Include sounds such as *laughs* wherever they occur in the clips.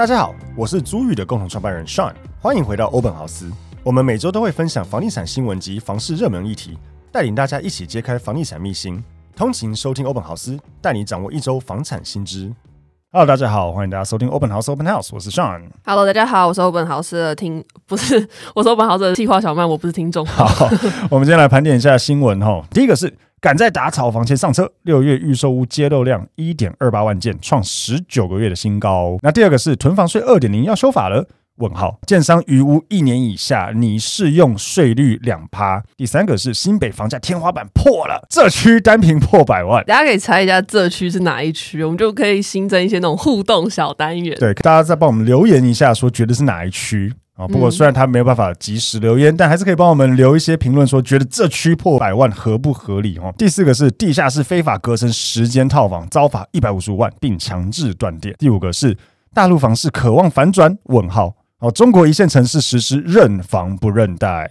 大家好，我是租宇的共同创办人 Sean，欢迎回到欧本豪斯。我们每周都会分享房地产新闻及房市热门议题，带领大家一起揭开房地产秘辛。通勤收听欧本豪斯，带你掌握一周房产新知。Hello，大家好，欢迎大家收听 Open House Open House，我是 Sean。Hello，大家好，我是 Open House 的听，不是，我是 Open House 的计划小曼，我不是听众。好，我们今天来盘点一下新闻哈。第一个是赶在打炒房前上车，六月预售屋揭露量一点二八万件，创十九个月的新高。那第二个是囤房税二点零要修法了。问号，建商余屋一年以下，你适用税率两趴。第三个是新北房价天花板破了，这区单坪破百万。大家可以猜一下这区是哪一区，我们就可以新增一些那种互动小单元。对，大家再帮我们留言一下，说觉得是哪一区啊？不过虽然他没有办法及时留言，嗯、但还是可以帮我们留一些评论，说觉得这区破百万合不合理哦。第四个是地下室非法隔成十间套房，遭罚一百五十五万，并强制断电。第五个是大陆房市渴望反转？问号。哦，中国一线城市实施认房不认贷。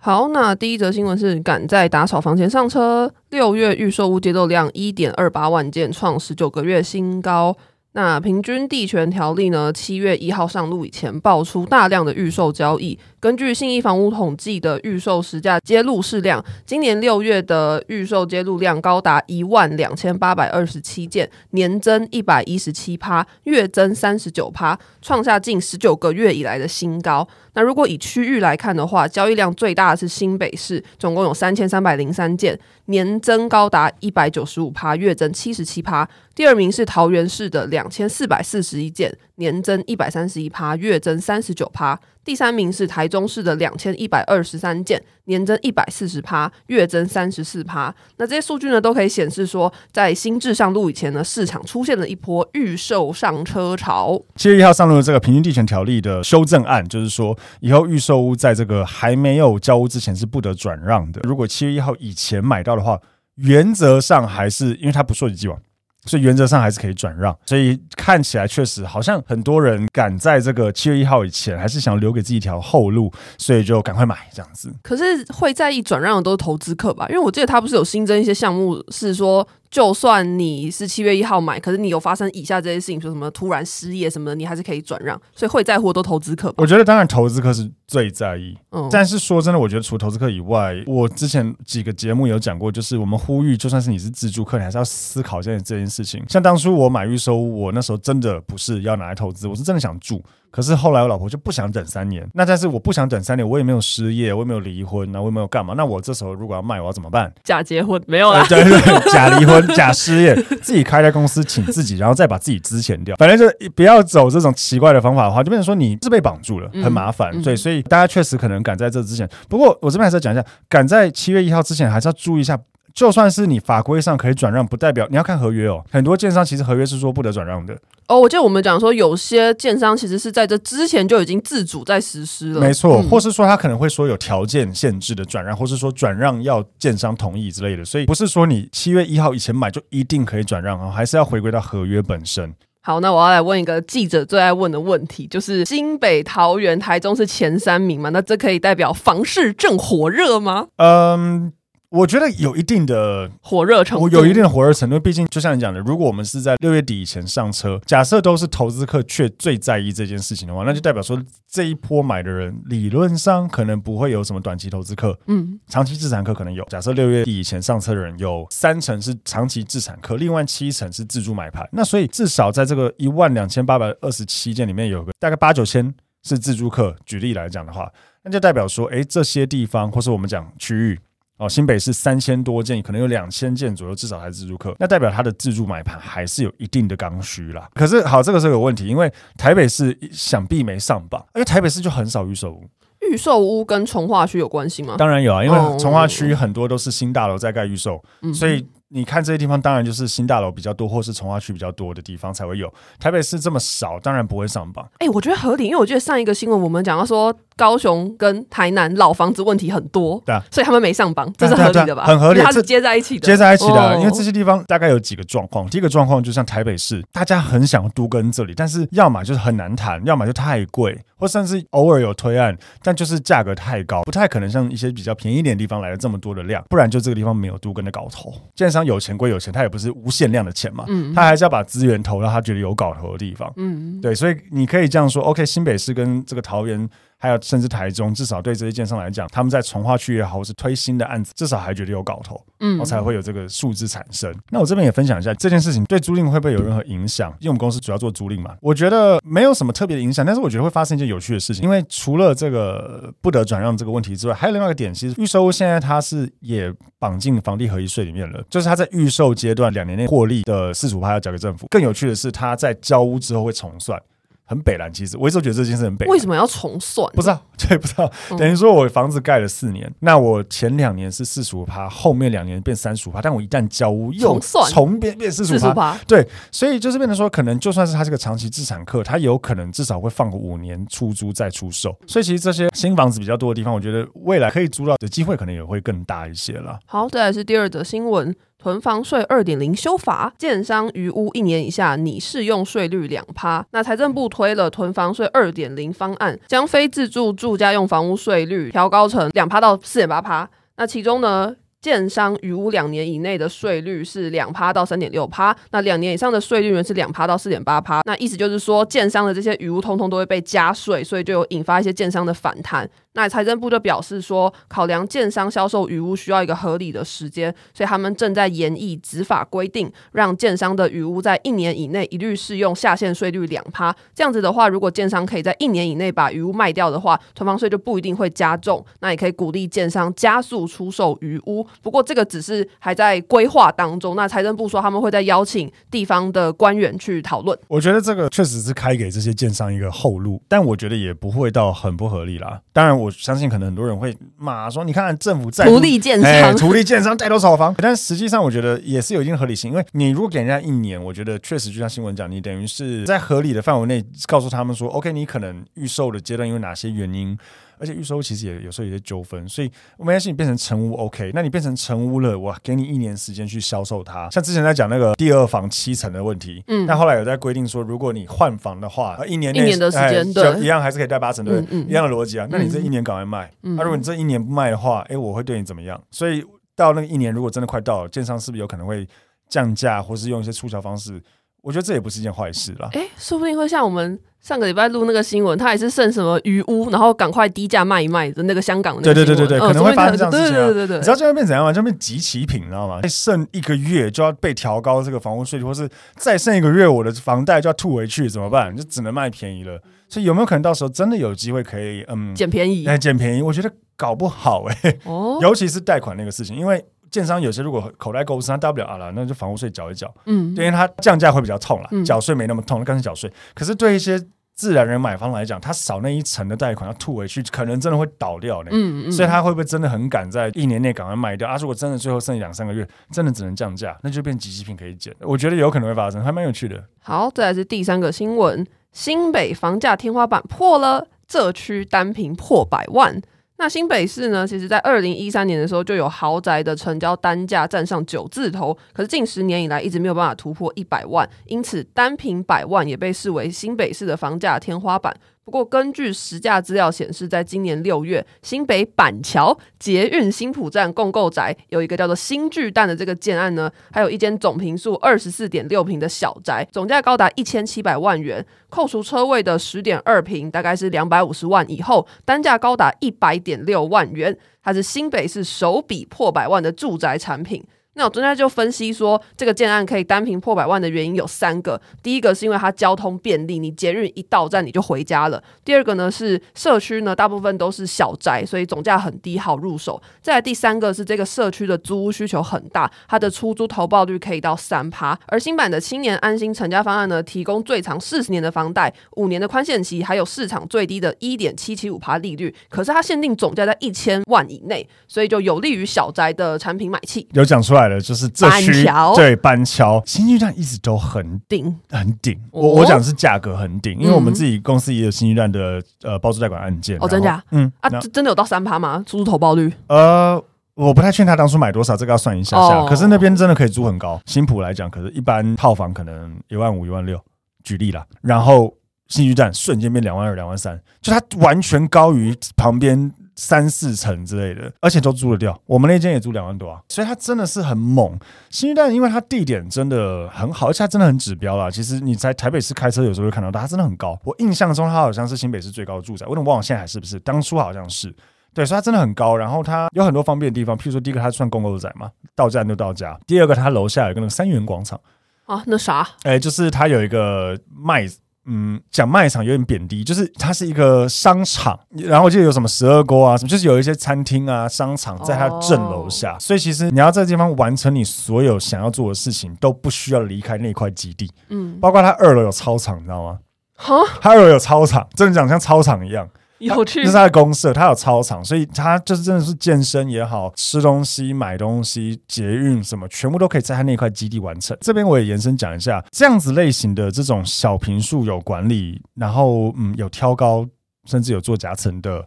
好，那第一则新闻是赶在打扫房前上车，六月预售屋揭露量一点二八万件，创十九个月新高。那平均地权条例呢？七月一号上路以前，爆出大量的预售交易。根据信义房屋统计的预售实价揭露市量，今年六月的预售揭露量高达一万两千八百二十七件，年增一百一十七趴，月增三十九趴，创下近十九个月以来的新高。那如果以区域来看的话，交易量最大的是新北市，总共有三千三百零三件，年增高达一百九十五趴，月增七十七趴。第二名是桃园市的两千四百四十一件，年增一百三十一趴，月增三十九趴。第三名是台中市的两千一百二十三件，年增一百四十趴，月增三十四趴。那这些数据呢，都可以显示说，在新制上路以前呢，市场出现了一波预售上车潮。七月一号上路的这个平均地权条例的修正案，就是说以后预售屋在这个还没有交屋之前是不得转让的。如果七月一号以前买到的话，原则上还是因为它不涉及既往。所以原则上还是可以转让，所以看起来确实好像很多人赶在这个七月一号以前，还是想留给自己一条后路，所以就赶快买这样子。可是会在意转让的都是投资客吧？因为我记得他不是有新增一些项目，是说。就算你是七月一号买，可是你有发生以下这些事情，说什么突然失业什么的，你还是可以转让。所以会在乎的都投资客。我觉得当然投资客是最在意。嗯，但是说真的，我觉得除投资客以外，我之前几个节目有讲过，就是我们呼吁，就算是你是自住客，你还是要思考一下这件事情。像当初我买预售屋，我那时候真的不是要拿来投资，我是真的想住。可是后来我老婆就不想等三年，那但是我不想等三年，我也没有失业，我也没有离婚，那我也没有干嘛？那我这时候如果要卖，我要怎么办？假结婚没有啦，对对对，假离婚、*laughs* 假失业，自己开家公司请自己，然后再把自己资钱掉，反正就不要走这种奇怪的方法的话，就变成说你是被绑住了，很麻烦。所以，所以大家确实可能赶在这之前，不过我这边还是要讲一下，赶在七月一号之前，还是要注意一下。就算是你法规上可以转让，不代表你要看合约哦。很多建商其实合约是说不得转让的哦。我记得我们讲说，有些建商其实是在这之前就已经自主在实施了，没错。或是说他可能会说有条件限制的转让，或是说转让要建商同意之类的。所以不是说你七月一号以前买就一定可以转让啊，还是要回归到合约本身。好，那我要来问一个记者最爱问的问题，就是新北、桃园、台中是前三名吗？那这可以代表房市正火热吗？嗯。我觉得有一定的火热程度，我有一定的火热程度。毕竟，就像你讲的，如果我们是在六月底以前上车，假设都是投资客却最在意这件事情的话，那就代表说这一波买的人理论上可能不会有什么短期投资客，嗯，长期资产客可能有。假设六月底以前上车的人有三成是长期资产客，另外七成是自助买盘。那所以至少在这个一万两千八百二十七件里面，有个大概八九千是自助客。举例来讲的话，那就代表说，哎，这些地方或是我们讲区域。哦，新北市三千多件，可能有两千件左右，至少还是自住客，那代表他的自住买盘还是有一定的刚需啦。可是好，这个是有问题，因为台北市想必没上榜，因为台北市就很少预售屋。预售屋跟从化区有关系吗？当然有啊，因为从化区很多都是新大楼在盖预售，嗯、所以。你看这些地方，当然就是新大楼比较多，或是从化区比较多的地方才会有。台北市这么少，当然不会上榜。哎、欸，我觉得合理，因为我记得上一个新闻我们讲到说，高雄跟台南老房子问题很多，对啊，所以他们没上榜，这是合理的吧？很合理，它是接在一起的，接在一起的、啊。因为这些地方大概有几个状况，第一个状况就像台北市，大家很想都跟这里，但是要么就是很难谈，要么就太贵，或甚至偶尔有推案，但就是价格太高，不太可能像一些比较便宜一点的地方来了这么多的量，不然就这个地方没有都跟的搞头。建商有钱归有钱，他也不是无限量的钱嘛，嗯，他还是要把资源投到他觉得有搞头的地方，嗯，对，所以你可以这样说，OK，新北市跟这个桃园。还有甚至台中，至少对这些建商来讲，他们在从化区也好，或是推新的案子，至少还觉得有搞头，嗯，我才会有这个数字产生。那我这边也分享一下这件事情对租赁会不会有任何影响？因为我们公司主要做租赁嘛，我觉得没有什么特别的影响，但是我觉得会发生一件有趣的事情，因为除了这个不得转让这个问题之外，还有另外一个点，其实预售屋现在它是也绑进房地合一税里面了，就是它在预售阶段两年内获利的四十五趴要交给政府。更有趣的是，它在交屋之后会重算。很北蓝，其实我一直觉得这件事很北。为什么要重算？不知道，对，不知道。等于说我房子盖了四年，嗯、那我前两年是四十五趴，后面两年变三十五趴，但我一旦交屋又重变变四十五趴，对，所以就是变成说，可能就算是他这个长期资产客，他有可能至少会放个五年出租再出售。所以其实这些新房子比较多的地方，我觉得未来可以租到的机会可能也会更大一些了。好，再来是第二则新闻。囤房税二点零修法，建商余屋一年以下拟适用税率两趴。那财政部推了囤房税二点零方案，将非自住住家用房屋税率调高成两趴到四点八趴。那其中呢，建商余屋两年以内的税率是两趴到三点六趴，那两年以上的税率呢是两趴到四点八趴。那意思就是说，建商的这些余屋通通都会被加税，所以就有引发一些建商的反弹。那财政部就表示说，考量建商销售余屋需要一个合理的时间，所以他们正在研议执法规定，让建商的余屋在一年以内一律适用下限税率两趴。这样子的话，如果建商可以在一年以内把余屋卖掉的话，囤房税就不一定会加重。那也可以鼓励建商加速出售余屋。不过这个只是还在规划当中。那财政部说他们会再邀请地方的官员去讨论。我觉得这个确实是开给这些建商一个后路，但我觉得也不会到很不合理啦。当然我。我相信可能很多人会骂说：“你看政府在图利建商，*laughs* 图利建商带多少房？”但实际上，我觉得也是有一定合理性。因为你如果给人家一年，我觉得确实就像新闻讲，你等于是在合理的范围内告诉他们说：“OK，你可能预售的阶段因为哪些原因。”而且预售其实也有时候有些纠纷，所以没关系，你变成成屋 OK，那你变成成屋了，我给你一年时间去销售它。像之前在讲那个第二房七成的问题，嗯，但后来有在规定说，如果你换房的话，一年内一年的时间，对，一样还是可以贷八成，对，一样的逻辑啊。那你这一年赶快卖，那、如果你这一年不卖的话，哎、欸，我会对你怎么样？所以到那个一年，如果真的快到了，建商是不是有可能会降价，或是用一些促销方式？我觉得这也不是一件坏事啦。哎、欸，说不定会像我们。上个礼拜录那个新闻，他也是剩什么余屋，然后赶快低价卖一卖的那个香港的那个。对对对对对，可能会发生这样子情况。对对对对，你知道这会变怎样吗？就变集齐品，你知道吗？剩一个月就要被调高这个房屋税率，或是再剩一个月，我的房贷就要吐回去，怎么办？就只能卖便宜了。所以有没有可能到时候真的有机会可以嗯捡便宜？哎，捡便宜，我觉得搞不好哎、欸。哦，尤其是贷款那个事情，因为。建商有些如果口袋够深，他大不了啊了，那就房屋税缴一缴。嗯，因为他降价会比较痛啦，缴税没那么痛，干脆缴税。可是对一些自然人买房来讲，他少那一层的贷款要吐回去，可能真的会倒掉呢。嗯嗯。所以他会不会真的很赶在一年内赶快卖掉啊？如果真的最后剩两三个月，真的只能降价，那就变即期品可以减。我觉得有可能会发生，还蛮有趣的。好，再来是第三个新闻：新北房价天花板破了，这区单坪破百万。那新北市呢？其实，在二零一三年的时候，就有豪宅的成交单价站上九字头，可是近十年以来一直没有办法突破一百万，因此单坪百万也被视为新北市的房价天花板。不过，根据实价资料显示，在今年六月，新北板桥捷运新埔站共购宅有一个叫做新巨蛋的这个建案呢，还有一间总坪数二十四点六坪的小宅，总价高达一千七百万元，扣除车位的十点二坪，大概是两百五十万以后，单价高达一百点六万元，它是新北市首笔破百万的住宅产品。那我专家就分析说，这个建案可以单凭破百万的原因有三个。第一个是因为它交通便利，你捷运一到站你就回家了。第二个呢是社区呢大部分都是小宅，所以总价很低，好入手。再来第三个是这个社区的租屋需求很大，它的出租投报率可以到三趴。而新版的青年安心成家方案呢，提供最长四十年的房贷，五年的宽限期，还有市场最低的一点七七五趴利率。可是它限定总价在一千万以内，所以就有利于小宅的产品买气。有讲出来。就是这区对板桥新巨蛋一直都很顶，很顶。我我讲是价格很顶，因为我们自己公司也有新巨蛋的呃包租代管案件。哦，真假？嗯啊，真的有到三趴吗？出租投报率？呃。我不太确定他当初买多少，这个要算一下下。Oh. 可是那边真的可以租很高，新埔来讲，可是一般套房可能一万五、一万六，举例啦。然后新居站瞬间变两万二、两万三，就它完全高于旁边三四层之类的，而且都租得掉。我们那间也租两万多啊，所以它真的是很猛。新一蛋因为它地点真的很好，而且它真的很指标啦。其实你在台北市开车有时候会看到它，它真的很高。我印象中它好像是新北市最高的住宅，我有点忘了现在还是不是？当初好像是。对，所以它真的很高，然后它有很多方便的地方，譬如说，第一个它算公共宅嘛，到站就到家；第二个，它楼下有一个那个三元广场啊，那啥？哎，就是它有一个卖，嗯，讲卖场有点贬低，就是它是一个商场，然后就有什么十二锅啊，什么，就是有一些餐厅啊、商场在它正楼下，哦、所以其实你要在这地方完成你所有想要做的事情，都不需要离开那块基地，嗯，包括它二楼有操场，你知道吗？哈，它二楼有操场，真的讲像操场一样。*laughs* 有趣，这是他的公社，他有操场，所以他就是真的是健身也好，吃东西、买东西、捷运什么，全部都可以在他那块基地完成。这边我也延伸讲一下，这样子类型的这种小平数有管理，然后嗯有挑高，甚至有做夹层的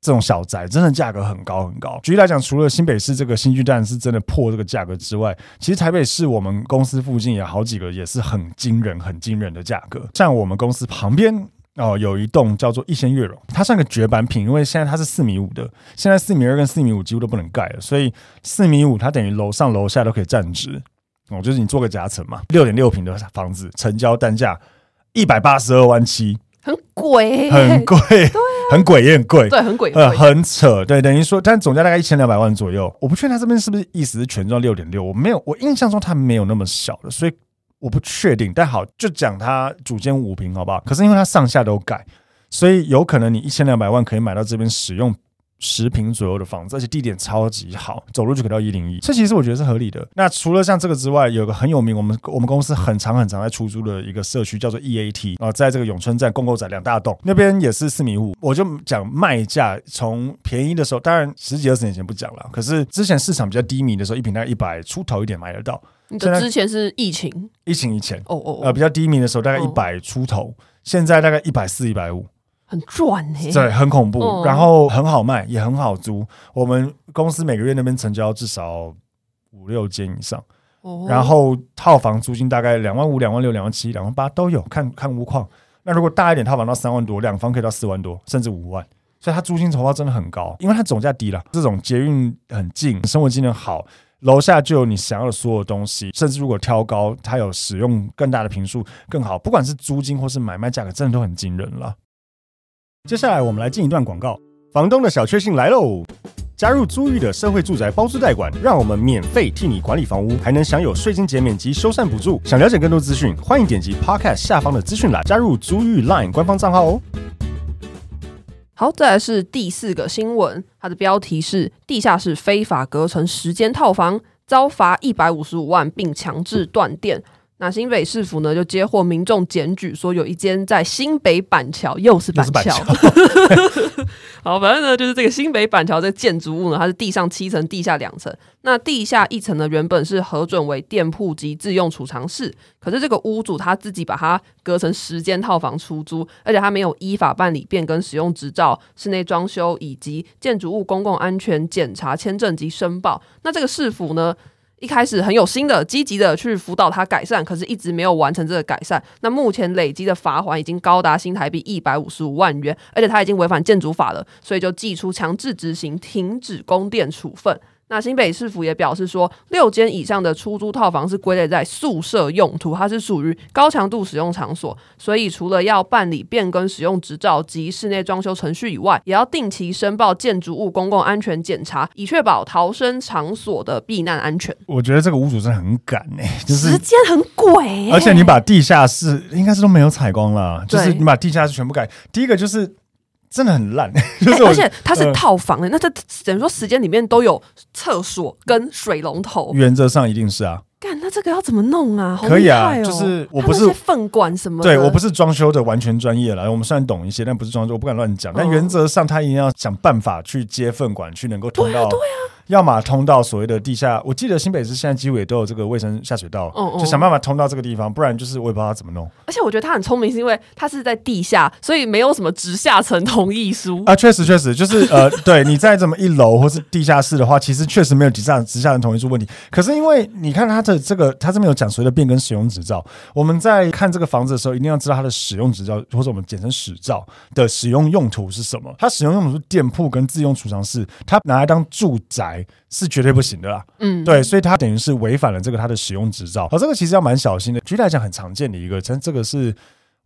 这种小宅，真的价格很高很高。举例来讲，除了新北市这个新巨蛋是真的破这个价格之外，其实台北市我们公司附近有好几个也是很惊人、很惊人的价格，像我们公司旁边。哦，有一栋叫做逸仙悦榕，它算个绝版品，因为现在它是四米五的，现在四米二跟四米五几乎都不能盖了，所以四米五它等于楼上楼下都可以站直，哦，就是你做个夹层嘛，六点六平的房子，成交单价一百八十二万七，很贵，很贵，很贵也很贵，对，很贵，呃，很扯，对，等于说，但总价大概一千两百万左右，我不确定它这边是不是意思是全幢六点六，我没有，我印象中它没有那么小的，所以我不确定，但好，就讲它主间五平好不好？可是因为它上下都改。所以有可能你一千两百万可以买到这边使用十平左右的房子，而且地点超级好，走路就可以到一零一。这其实我觉得是合理的。那除了像这个之外，有个很有名，我们我们公司很长很长在出租的一个社区叫做 EAT 啊，在这个永春站共构宅两大栋那边也是四米五。我就讲卖价从便宜的时候，当然十几二十年前不讲了，可是之前市场比较低迷的时候，一平大概一百出头一点买得到。你的之前是疫情？疫情以前哦哦，呃比较低迷的时候大概一百出头，现在大概一百四一百五。很赚呢，对，很恐怖，嗯、然后很好卖，也很好租。我们公司每个月那边成交至少五六间以上，哦、然后套房租金大概两万五、两万六、两万七、两万八都有，看看屋况。那如果大一点，套房到三万多，两房可以到四万多，甚至五万。所以它租金酬报真的很高，因为它总价低了，这种捷运很近，生活机能好，楼下就有你想要的所有东西，甚至如果挑高，它有使用更大的坪数更好。不管是租金或是买卖价格，真的都很惊人了。接下来我们来进一段广告。房东的小确幸来喽！加入租寓的社会住宅包租代管，让我们免费替你管理房屋，还能享有税金减免及修缮补助。想了解更多资讯，欢迎点击 Podcast 下方的资讯栏，加入租寓 Line 官方账号哦。好，再来是第四个新闻，它的标题是：地下室非法隔成十间套房，遭罚一百五十五万，并强制断电。那新北市府呢，就接获民众检举，说有一间在新北板桥，又是板桥。*laughs* 好，反正呢，就是这个新北板桥这个建筑物呢，它是地上七层，地下两层。那地下一层呢，原本是核准为店铺及自用储藏室，可是这个屋主他自己把它隔成十间套房出租，而且他没有依法办理变更使用执照、室内装修以及建筑物公共安全检查签证及申报。那这个市府呢，一开始很有心的、积极的去辅导他改善，可是一直没有完成这个改善。那目前累积的罚款已经高达新台币一百五十五万元，而且他已经违反建筑法了，所以就祭出强制执行、停止供电处分。那新北市府也表示说，六间以上的出租套房是归类在宿舍用途，它是属于高强度使用场所，所以除了要办理变更使用执照及室内装修程序以外，也要定期申报建筑物公共安全检查，以确保逃生场所的避难安全。我觉得这个屋主真的很赶呢、欸，就是时间很鬼、欸，而且你把地下室应该是都没有采光了，就是你把地下室全部改，第一个就是。真的很烂，*laughs* 就是、欸、而且它是套房的，呃、那这等于说时间里面都有厕所跟水龙头，原则上一定是啊。干，那这个要怎么弄啊？可以啊，就是我不是粪管什么，对我不是装修的完全专业了，我们虽然懂一些，但不是装修，我不敢乱讲。但原则上他一定要想办法去接粪管，去能够通到。对啊。要么通到所谓的地下。我记得新北市现在几乎也都有这个卫生下水道，嗯嗯就想办法通到这个地方，不然就是我也不知道他怎么弄。而且我觉得他很聪明，是因为他是在地下，所以没有什么直下层同意书啊。确实，确实就是呃，*laughs* 对你在这么一楼或是地下室的话，其实确实没有直下直下层同意书问题。可是因为你看他的这个，他这边有讲所谓的变更使用执照，我们在看这个房子的时候，一定要知道它的使用执照或者我们简称使照的使用用途是什么。它使用用途是店铺跟自用储藏室，它拿来当住宅是绝对不行的啦。嗯，对，所以它等于是违反了这个它的使用执照。好，这个其实要蛮小心的。举例来讲，很常见的一个，但这个是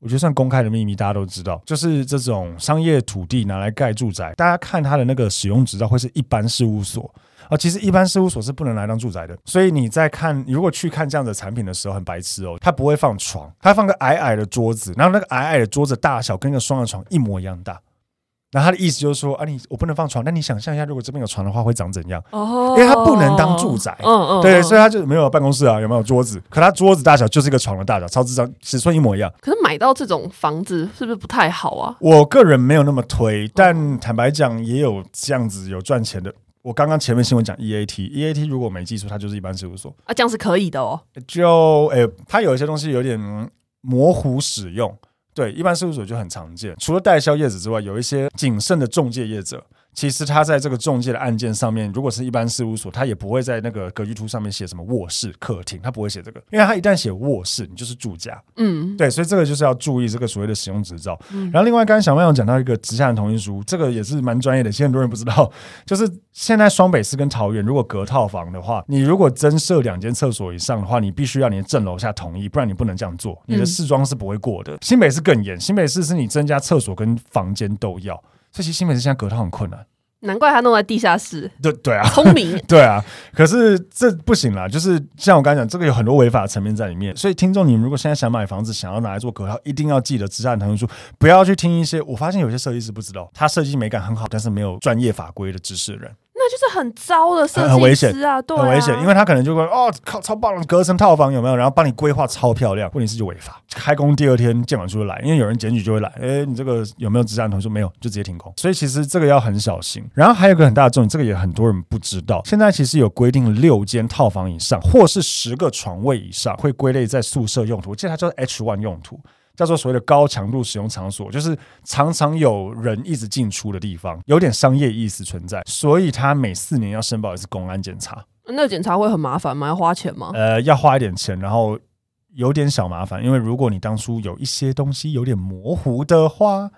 我觉得算公开的秘密，大家都知道，就是这种商业土地拿来盖住宅，大家看它的那个使用执照会是一般事务所。啊，其实一般事务所是不能来当住宅的，所以你在看，你如果去看这样的产品的时候，很白痴哦，它不会放床，它放个矮矮的桌子，然后那个矮矮的桌子大小跟一个双人床一模一样大，然后他的意思就是说，啊，你我不能放床，那你想象一下，如果这边有床的话，会长怎样？哦，因为它不能当住宅，嗯嗯，对，所以他就没有办公室啊，有没有桌子？可他桌子大小就是一个床的大小，超智障，尺寸一模一样。可是买到这种房子是不是不太好啊？我个人没有那么推，但坦白讲，也有这样子有赚钱的。我刚刚前面新闻讲 EAT，EAT 如果没记错，它就是一般事务所啊，这样是可以的哦。就诶、欸，它有一些东西有点模糊使用，对，一般事务所就很常见。除了代销业者之外，有一些谨慎的中介业者。其实他在这个中介的案件上面，如果是一般事务所，他也不会在那个格局图上面写什么卧室、客厅，他不会写这个，因为他一旦写卧室，你就是住家。嗯，对，所以这个就是要注意这个所谓的使用执照。嗯，然后另外刚刚小曼有讲到一个直下层同意书，这个也是蛮专业的，其实很多人不知道，就是现在双北市跟桃园如果隔套房的话，你如果增设两间厕所以上的话，你必须要你的正楼下同意，不然你不能这样做，你的试装是不会过的。嗯，新北市更严，新北市是你增加厕所跟房间都要。这些新北市现在隔套很困难，难怪他弄在地下室。对对啊，聪明。*laughs* 对啊，可是这不行啦，就是像我刚才讲，这个有很多违法的层面在里面。所以听众，你们如果现在想买房子，想要拿来做隔套，一定要记得直下层同意书，不要去听一些。我发现有些设计师不知道，他设计美感很好，但是没有专业法规的知识的人。那就是很糟的设计师啊，很危险啊，对啊，很危险，因为他可能就会哦靠，超棒的隔层套房有没有？然后帮你规划超漂亮，问题是就违法。开工第二天建管处就来，因为有人检举就会来，哎，你这个有没有直下层同意书？没有，就直接停工。所以其实这个要很小心。然后还有一个很大的重点，这个也很多人不知道，现在其实有规定六间套房以上，或是十个床位以上，会归类在宿舍用途，我记得它叫 H one 用途。叫做所谓的高强度使用场所，就是常常有人一直进出的地方，有点商业意思存在，所以他每四年要申报一次公安检查。那检查会很麻烦吗？要花钱吗？呃，要花一点钱，然后有点小麻烦，因为如果你当初有一些东西有点模糊的话，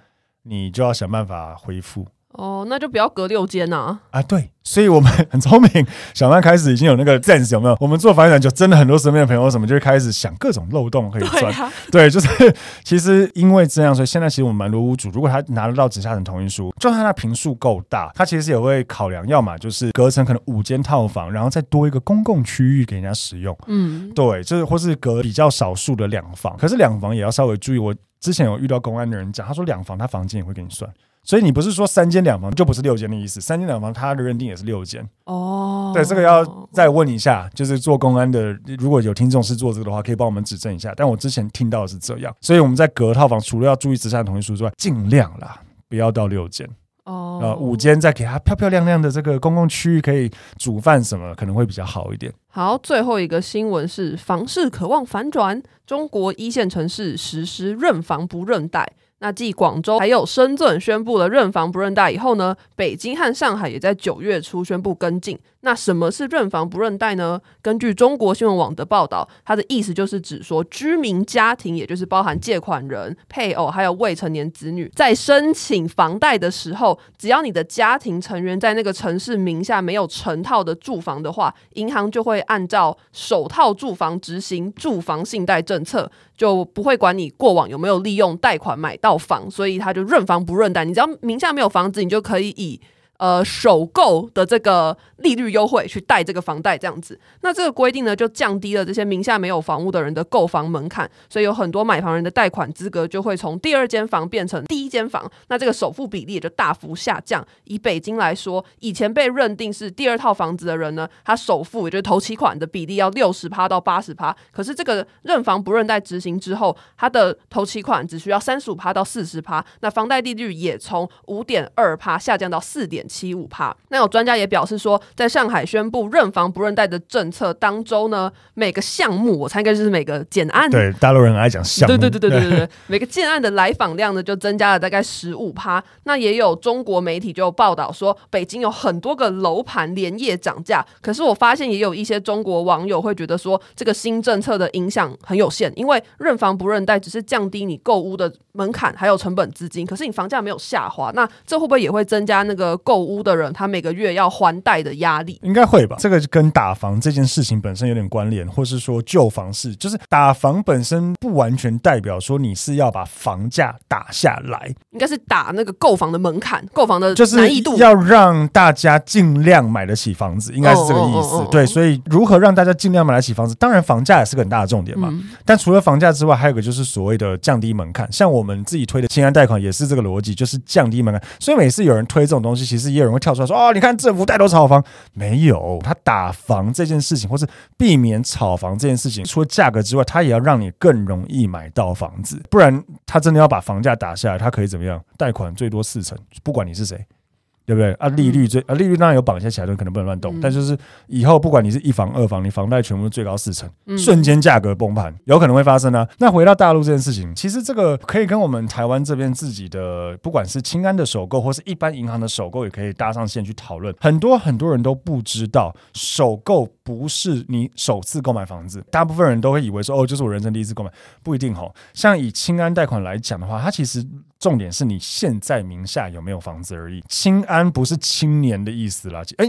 你就要想办法恢复。哦，那就不要隔六间呐！啊，对，所以我们 *laughs* 很聪明，小曼开始已经有那个 sense 有没有？我们做房地产就真的很多身边的朋友什么就会开始想各种漏洞可以钻。对，啊、对，就是 *laughs* 其实因为这样，所以现在其实我们蛮多屋主，如果他拿得到直下层同意书，就算他坪数够大，他其实也会考量，要么就是隔成可能五间套房，然后再多一个公共区域给人家使用。嗯，对，就是或是隔比较少数的两房，可是两房也要稍微注意。我之前有遇到公安的人讲，他说两房他房间也会给你算。所以你不是说三间两房就不是六间的意思，三间两房它的认定也是六间哦。对，这个要再问一下，就是做公安的，如果有听众是做这个的话，可以帮我们指正一下。但我之前听到的是这样，所以我们在隔套房除了要注意直下层同意书之外，尽量啦不要到六间哦，呃五间再给它漂漂亮亮的这个公共区域可以煮饭什么，可能会比较好一点。好，最后一个新闻是房市渴望反转，中国一线城市实施认房不认贷。那继广州还有深圳宣布了认房不认贷以后呢，北京和上海也在九月初宣布跟进。那什么是认房不认贷呢？根据中国新闻网的报道，它的意思就是指说，居民家庭，也就是包含借款人、配偶还有未成年子女，在申请房贷的时候，只要你的家庭成员在那个城市名下没有成套的住房的话，银行就会按照首套住房执行住房信贷政策，就不会管你过往有没有利用贷款买到房，所以他就认房不认贷。你只要名下没有房子，你就可以以。呃，首购的这个利率优惠去贷这个房贷这样子，那这个规定呢，就降低了这些名下没有房屋的人的购房门槛，所以有很多买房人的贷款资格就会从第二间房变成第一间房，那这个首付比例也就大幅下降。以北京来说，以前被认定是第二套房子的人呢，他首付也就是头期款的比例要六十趴到八十趴，可是这个认房不认贷执行之后，他的头期款只需要三十五趴到四十趴，那房贷利率也从五点二趴下降到四点。点七五趴。那有专家也表示说，在上海宣布认房不认贷的政策当中呢，每个项目我猜应该就是每个建案，对大陆人爱讲项目，对对对对对对对，*laughs* 每个建案的来访量呢就增加了大概十五趴。那也有中国媒体就报道说，北京有很多个楼盘连夜涨价。可是我发现也有一些中国网友会觉得说，这个新政策的影响很有限，因为认房不认贷只是降低你购屋的门槛还有成本资金，可是你房价没有下滑，那这会不会也会增加那个购屋的人他每个月要还贷的压力？应该会吧。这个跟打房这件事情本身有点关联，或是说旧房市，就是打房本身不完全代表说你是要把房价打下来，应该是打那个购房的门槛，购房的难易度，就是要让大家尽量买得起房子，应该是这个意思。对，所以如何让大家尽量买得起房子，当然房价也是个很大的重点嘛。嗯、但除了房价之外，还有个就是所谓的降低门槛，像我们自己推的青安贷款也是这个逻辑，就是降低门槛。所以每次有人推这种东西，其实也有人会跳出来说：“哦，你看政府带头炒房，没有他打房这件事情，或是避免炒房这件事情，除了价格之外，他也要让你更容易买到房子，不然他真的要把房价打下来，他可以怎么样？贷款最多四成，不管你是谁。”对不对啊？利率最啊，利率当然有绑一些起来，可能不能乱动。嗯、但就是以后不管你是一房二房，你房贷全部都最高四成，嗯、瞬间价格崩盘，有可能会发生啊。那回到大陆这件事情，其实这个可以跟我们台湾这边自己的，不管是清安的首购，或是一般银行的首购，也可以搭上线去讨论。很多很多人都不知道，首购不是你首次购买房子，大部分人都会以为说，哦，就是我人生第一次购买，不一定吼。像以清安贷款来讲的话，它其实。重点是你现在名下有没有房子而已。清安不是青年的意思啦。哎，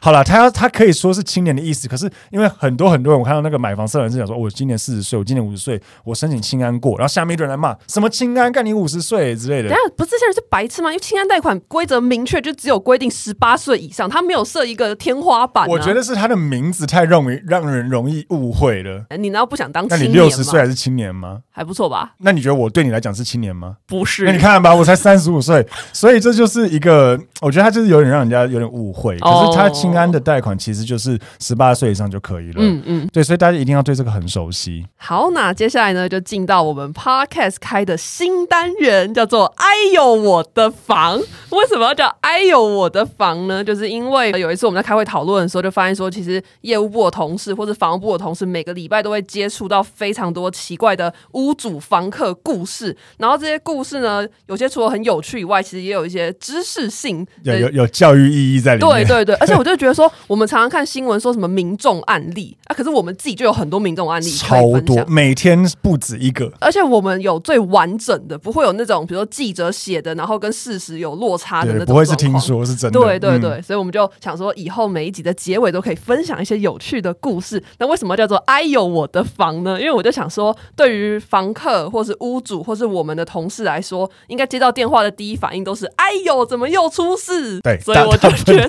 好了，他要他可以说是青年的意思，可是因为很多很多人，我看到那个买房社人是讲说，我今年四十岁，我今年五十岁，我申请青安过，然后下面一堆人来骂什么青安干你五十岁之类的。等下不是这些人是白痴吗？因为青安贷款规则明确，就只有规定十八岁以上，他没有设一个天花板啊。我觉得是他的名字太容易让人容易误会了。你难道不想当青年？那你六十岁还是青年吗？还不错吧？那你觉得我对你来讲是青年吗？不是。那你看吧，我才三十五岁，所以这就是一个，我觉得他就是有点让人家有点误会。可是他清安的贷款其实就是十八岁以上就可以了。嗯嗯，对，所以大家一定要对这个很熟悉。好，那接下来呢，就进到我们 Podcast 开的新单元，叫做“哎呦我的房”。为什么要叫“哎呦我的房”呢？就是因为有一次我们在开会讨论的时候，就发现说，其实业务部的同事或者房务部的同事，每个礼拜都会接触到非常多奇怪的屋主房客故事，然后这些故事呢，有些除了很有趣以外，其实也有一些知识性，有有 *laughs* 有教育意义在里面。对对对，而且我就觉得说，我们常常看新闻说什么民众案例啊，可是我们自己就有很多民众案例，超多，每天不止一个。而且我们有最完整的，不会有那种比如说记者写的，然后跟事实有落差的那种，不会是听说是真的。对对对，嗯、所以我们就想说，以后每一集的结尾都可以分享一些有趣的故事。那为什么叫做“哎呦我的房”呢？因为我就想说，对于房客或是屋主或是我们的同事来说，应该接到电话的第一反应都是“哎呦，怎么又出事？”对，所以我就觉得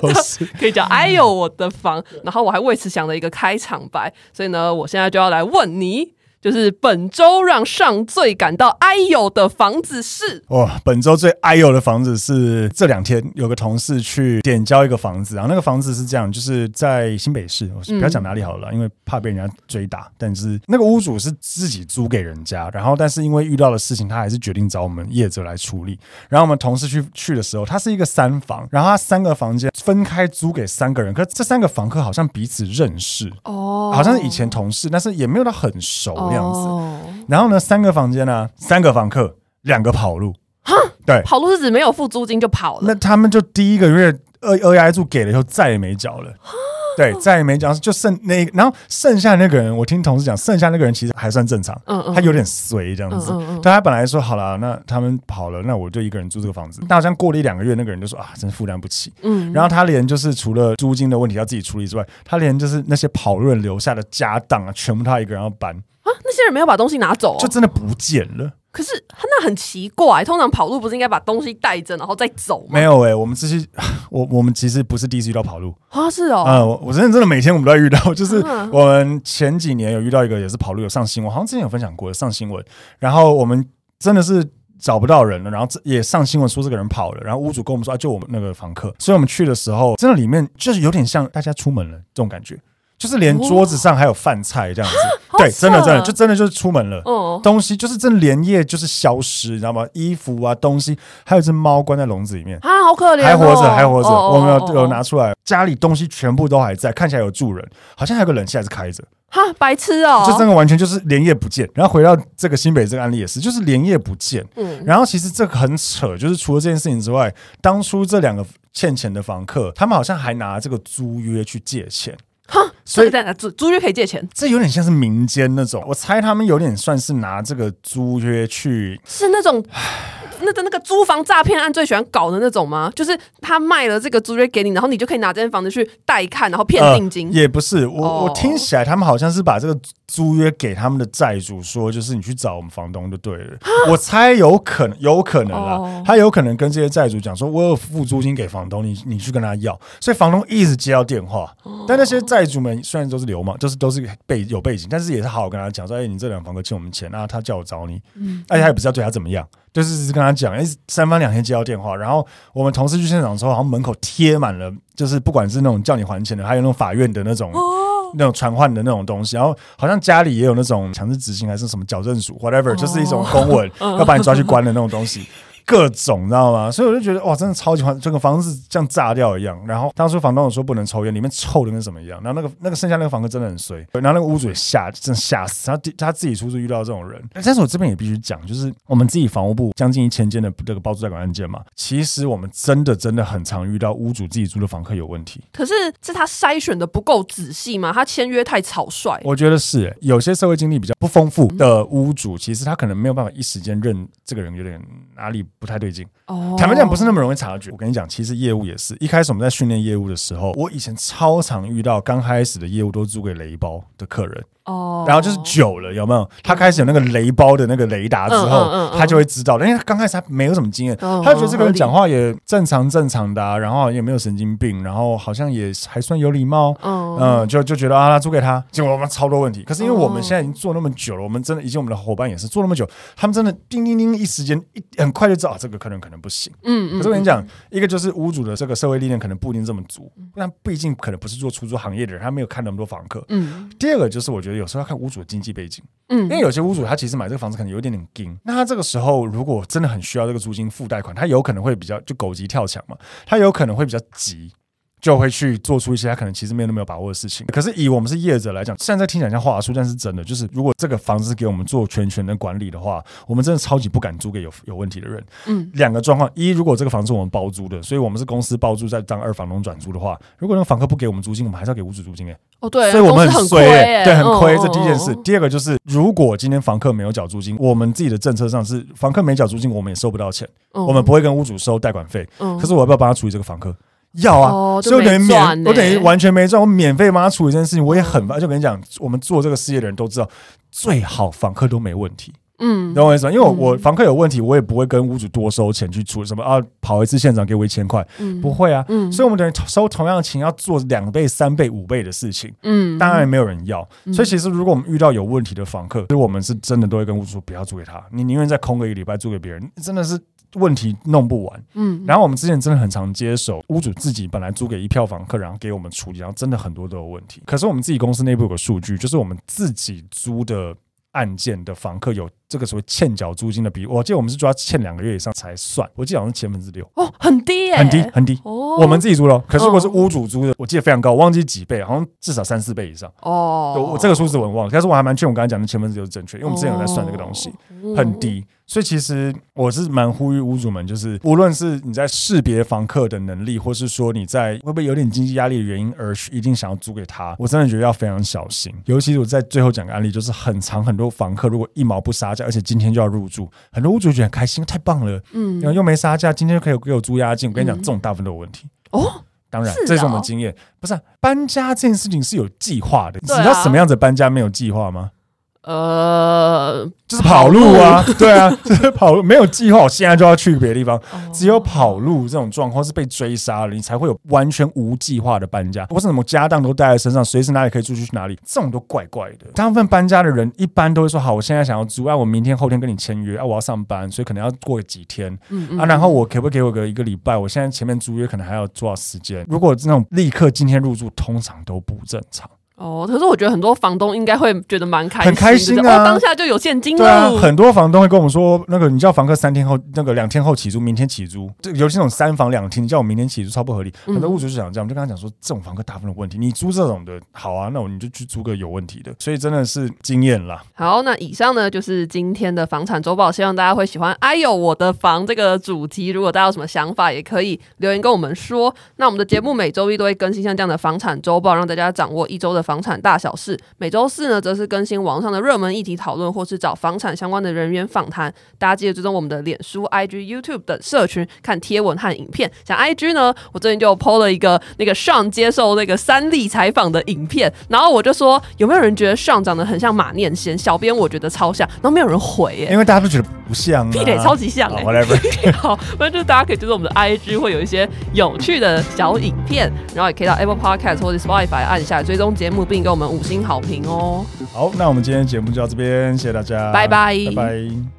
可以叫“哎呦，我的房”。然后我还为此想了一个开场白，所以呢，我现在就要来问你。就是本周让上最感到哎呦的房子是哇，本周最哎呦的房子是这两天有个同事去点交一个房子，然后那个房子是这样，就是在新北市，我不要讲哪里好了，嗯、因为怕被人家追打。但是那个屋主是自己租给人家，然后但是因为遇到的事情，他还是决定找我们业者来处理。然后我们同事去去的时候，他是一个三房，然后他三个房间分开租给三个人，可是这三个房客好像彼此认识哦，好像是以前同事，但是也没有到很熟。这样子，然后呢，三个房间呢，三个房客，两个跑路，哈，对，跑路是指没有付租金就跑了。那他们就第一个月二二押租给了以后，再也没缴了，对，再也没缴，就剩那，然后剩下那个人，我听同事讲，剩下那个人其实还算正常，嗯嗯，他有点随这样子，但他本来说好了，那他们跑了，那我就一个人住这个房子。但好像过了一两个月，那个人就说啊，真负担不起，嗯，然后他连就是除了租金的问题要自己处理之外，他连就是那些跑路人留下的家当啊，全部他一个人要搬。啊，那些人没有把东西拿走，就真的不见了。可是那很奇怪，通常跑路不是应该把东西带着然后再走吗？没有哎、欸，我们这些 *laughs* 我我们其实不是第一次遇到跑路啊，是哦，嗯，我真的真的每天我们都在遇到，*laughs* 就是我们前几年有遇到一个也是跑路，有上新闻，好像之前有分享过，上新闻，然后我们真的是找不到人了，然后也上新闻说这个人跑了，然后屋主跟我们说啊，就我们那个房客，所以我们去的时候，真的里面就是有点像大家出门了这种感觉。就是连桌子上还有饭菜这样子。对，真的真的就真的就是出门了，哦，东西就是真连夜就是消失，你知道吗？衣服啊，东西，还有一只猫关在笼子里面啊，好可怜，还活着，还活着，我们有有拿出来，家里东西全部都还在，看起来有住人，好像还有个冷气还是开着。哈，白痴哦！就真的完全就是连夜不见，然后回到这个新北这个案例也是，就是连夜不见。嗯，然后其实这个很扯，就是除了这件事情之外，当初这两个欠钱的房客，他们好像还拿这个租约去借钱。哈，所以在租租约可以借钱，这有点像是民间那种，我猜他们有点算是拿这个租约去，是那种。那个那个租房诈骗案最喜欢搞的那种吗？就是他卖了这个租约给你，然后你就可以拿这间房子去带看，然后骗定金。呃、也不是，我、哦、我听起来他们好像是把这个租约给他们的债主说，就是你去找我们房东就对了。*gasps* 我猜有可能，有可能啦，哦、他有可能跟这些债主讲说，我有付租金给房东，你你去跟他要。所以房东一直接到电话，哦、但那些债主们虽然都是流氓，就是都是背有背景，但是也是好好跟他讲说，哎、欸，你这两房客欠我们钱啊，他叫我找你，嗯，而且他也不知道对他怎么样。就是跟他讲，哎，三番两天接到电话，然后我们同事去现场的时候，好像门口贴满了，就是不管是那种叫你还钱的，还有那种法院的那种、哦、那种传唤的那种东西，然后好像家里也有那种强制执行还是什么矫正署，whatever，、哦、就是一种公文，*laughs* 要把你抓去关的那种东西。各种，你知道吗？所以我就觉得哇，真的超级欢，这个房子像炸掉一样。然后当初房东有说不能抽烟，里面臭的跟什么一样。然后那个那个剩下那个房客真的很衰，然后那个屋主也吓，真的吓死他。他自己出去遇到这种人。但是我这边也必须讲，就是我们自己房屋部将近一千间的这个包租代管案件嘛，其实我们真的真的很常遇到屋主自己租的房客有问题。可是是他筛选的不够仔细吗？他签约太草率？我觉得是、欸，有些社会经历比较不丰富的屋主，其实他可能没有办法一时间认这个人有点哪里不太对劲。哦坦白讲，不是那么容易察觉。我跟你讲，其实业务也是一开始我们在训练业务的时候，我以前超常遇到刚开始的业务都租给雷包的客人。哦，然后就是久了，有没有？他开始有那个雷包的那个雷达之后，他就会知道。因为他刚开始他没有什么经验，他就觉得这个人讲话也正常正常的，然后也没有神经病，然后好像也还算有礼貌。嗯，就就觉得啊，他租给他，结果我们超多问题。可是因为我们现在已经做那么久了，我们真的以及我们的伙伴也是做那么久，他们真的叮叮叮，一时间一很快就知道这个客人可能不行。嗯嗯。可是我跟你讲，一个就是屋主的这个社会历练可能不一定这么足，那毕竟可能不是做出租行业的人，他没有看那么多房客。嗯。第二个就是我觉得有时候要看屋主的经经济背景，嗯，因为有些屋主他其实买这个房子可能有一点点金，那他这个时候如果真的很需要这个租金付贷款，他有可能会比较就狗急跳墙嘛，他有可能会比较急。就会去做出一些他可能其实没有那么有把握的事情。可是以我们是业者来讲，现在听起来像话术，但是真的就是，如果这个房子给我们做全权的管理的话，我们真的超级不敢租给有有问题的人。嗯，两个状况：一，如果这个房子我们包租的，所以我们是公司包租再当二房东转租的话，如果那个房客不给我们租金，我们还是要给屋主租金诶。哦，对，所以我们很亏，欸，对，很亏。这第一件事。第二个就是，如果今天房客没有缴租金，我们自己的政策上是房客没缴租金，我们也收不到钱，我们不会跟屋主收代管费。可是我要不要帮他处理这个房客？要啊，哦、所以我等于免，欸、我等于完全没赚，我免费帮他处理这件事情，我也很烦。就跟你讲，我们做这个事业的人都知道，最好房客都没问题。嗯，懂我意思吗？因为我我房客有问题，我也不会跟屋主多收钱去处理什么啊，跑一次现场给我一千块，嗯、不会啊。嗯，所以我们等于收同样的钱，要做两倍、三倍、五倍的事情。嗯，当然没有人要。所以其实如果我们遇到有问题的房客，所以我们是真的都会跟屋主说不要租给他，你宁愿再空个一个礼拜租给别人，真的是。问题弄不完，嗯，然后我们之前真的很常接手屋主自己本来租给一票房客，然后给我们处理，然后真的很多都有问题。可是我们自己公司内部有个数据，就是我们自己租的案件的房客有这个所谓欠缴租金的比例，我记得我们是抓欠两个月以上才算，我记得好像是千分之六哦，很低耶，很低很低哦。我们自己租的，可是如果是屋主租的，我记得非常高，我忘记几倍，好像至少三四倍以上哦。我这个数字我忘了，但是我还蛮确定我刚才讲的千分之六是正确，因为我们之前有在算这个东西，很低。所以其实我是蛮呼吁屋主们，就是无论是你在识别房客的能力，或是说你在会不会有点经济压力的原因而一定想要租给他，我真的觉得要非常小心。尤其是我在最后讲个案例，就是很长很多房客如果一毛不杀价，而且今天就要入住，很多屋主觉得很开心，太棒了，嗯，然后又没杀价，今天就可以给我租押金。我跟你讲，这种大部分都有问题哦。当然，这是我们经验，不是搬家这件事情是有计划的。你知道什么样子搬家没有计划吗？呃，就是跑路啊，路 *laughs* 对啊，就是跑路，没有计划，我现在就要去别的地方。哦、只有跑路这种状况是被追杀了，你才会有完全无计划的搬家，不是什么家当都带在身上，随时哪里可以住就去哪里，这种都怪怪的。大部分搬家的人一般都会说：好，我现在想要租，啊，我明天后天跟你签约，啊，我要上班，所以可能要过几天，嗯嗯啊，然后我可不可以给我个一个礼拜？我现在前面租约可能还要多少时间？如果那种立刻今天入住，通常都不正常。哦，可是我觉得很多房东应该会觉得蛮开心，很开心啊！哦、当下就有现金了。对啊，很多房东会跟我们说，那个你叫房客三天后，那个两天后起租，明天起租。这尤其那种三房两厅，你叫我明天起租，超不合理。嗯、很多物主就想这样，我们就跟他讲说，这种房客大部分的问题，你租这种的好啊，那我你就去租个有问题的。所以真的是经验啦。好，那以上呢就是今天的房产周报，希望大家会喜欢。哎呦，我的房这个主题，如果大家有什么想法，也可以留言跟我们说。那我们的节目每周一都会更新像这样的房产周报，让大家掌握一周的房产大小事。每周四呢，则是更新网上的热门议题讨论，或是找房产相关的人员访谈。大家记得追踪我们的脸书、IG、YouTube 等社群，看贴文和影片。像 IG 呢，我最近就 PO 了一个那个 Sean 接受那个三立采访的影片，然后我就说有没有人觉得 Sean 长得很像马念先？小编我觉得超像，然后没有人回耶，因为大家都觉得不像、啊，屁咧超级像哎。Oh, whatever. *laughs* 好，反正就是大家可以追踪我们的 IG，会有一些有趣的小影片，然后也可以到 Apple Podcast 或者 Spotify 按下追踪节目，并给我们五星好评哦。好，那我们今天节目就到这边，谢谢大家，拜拜，拜拜。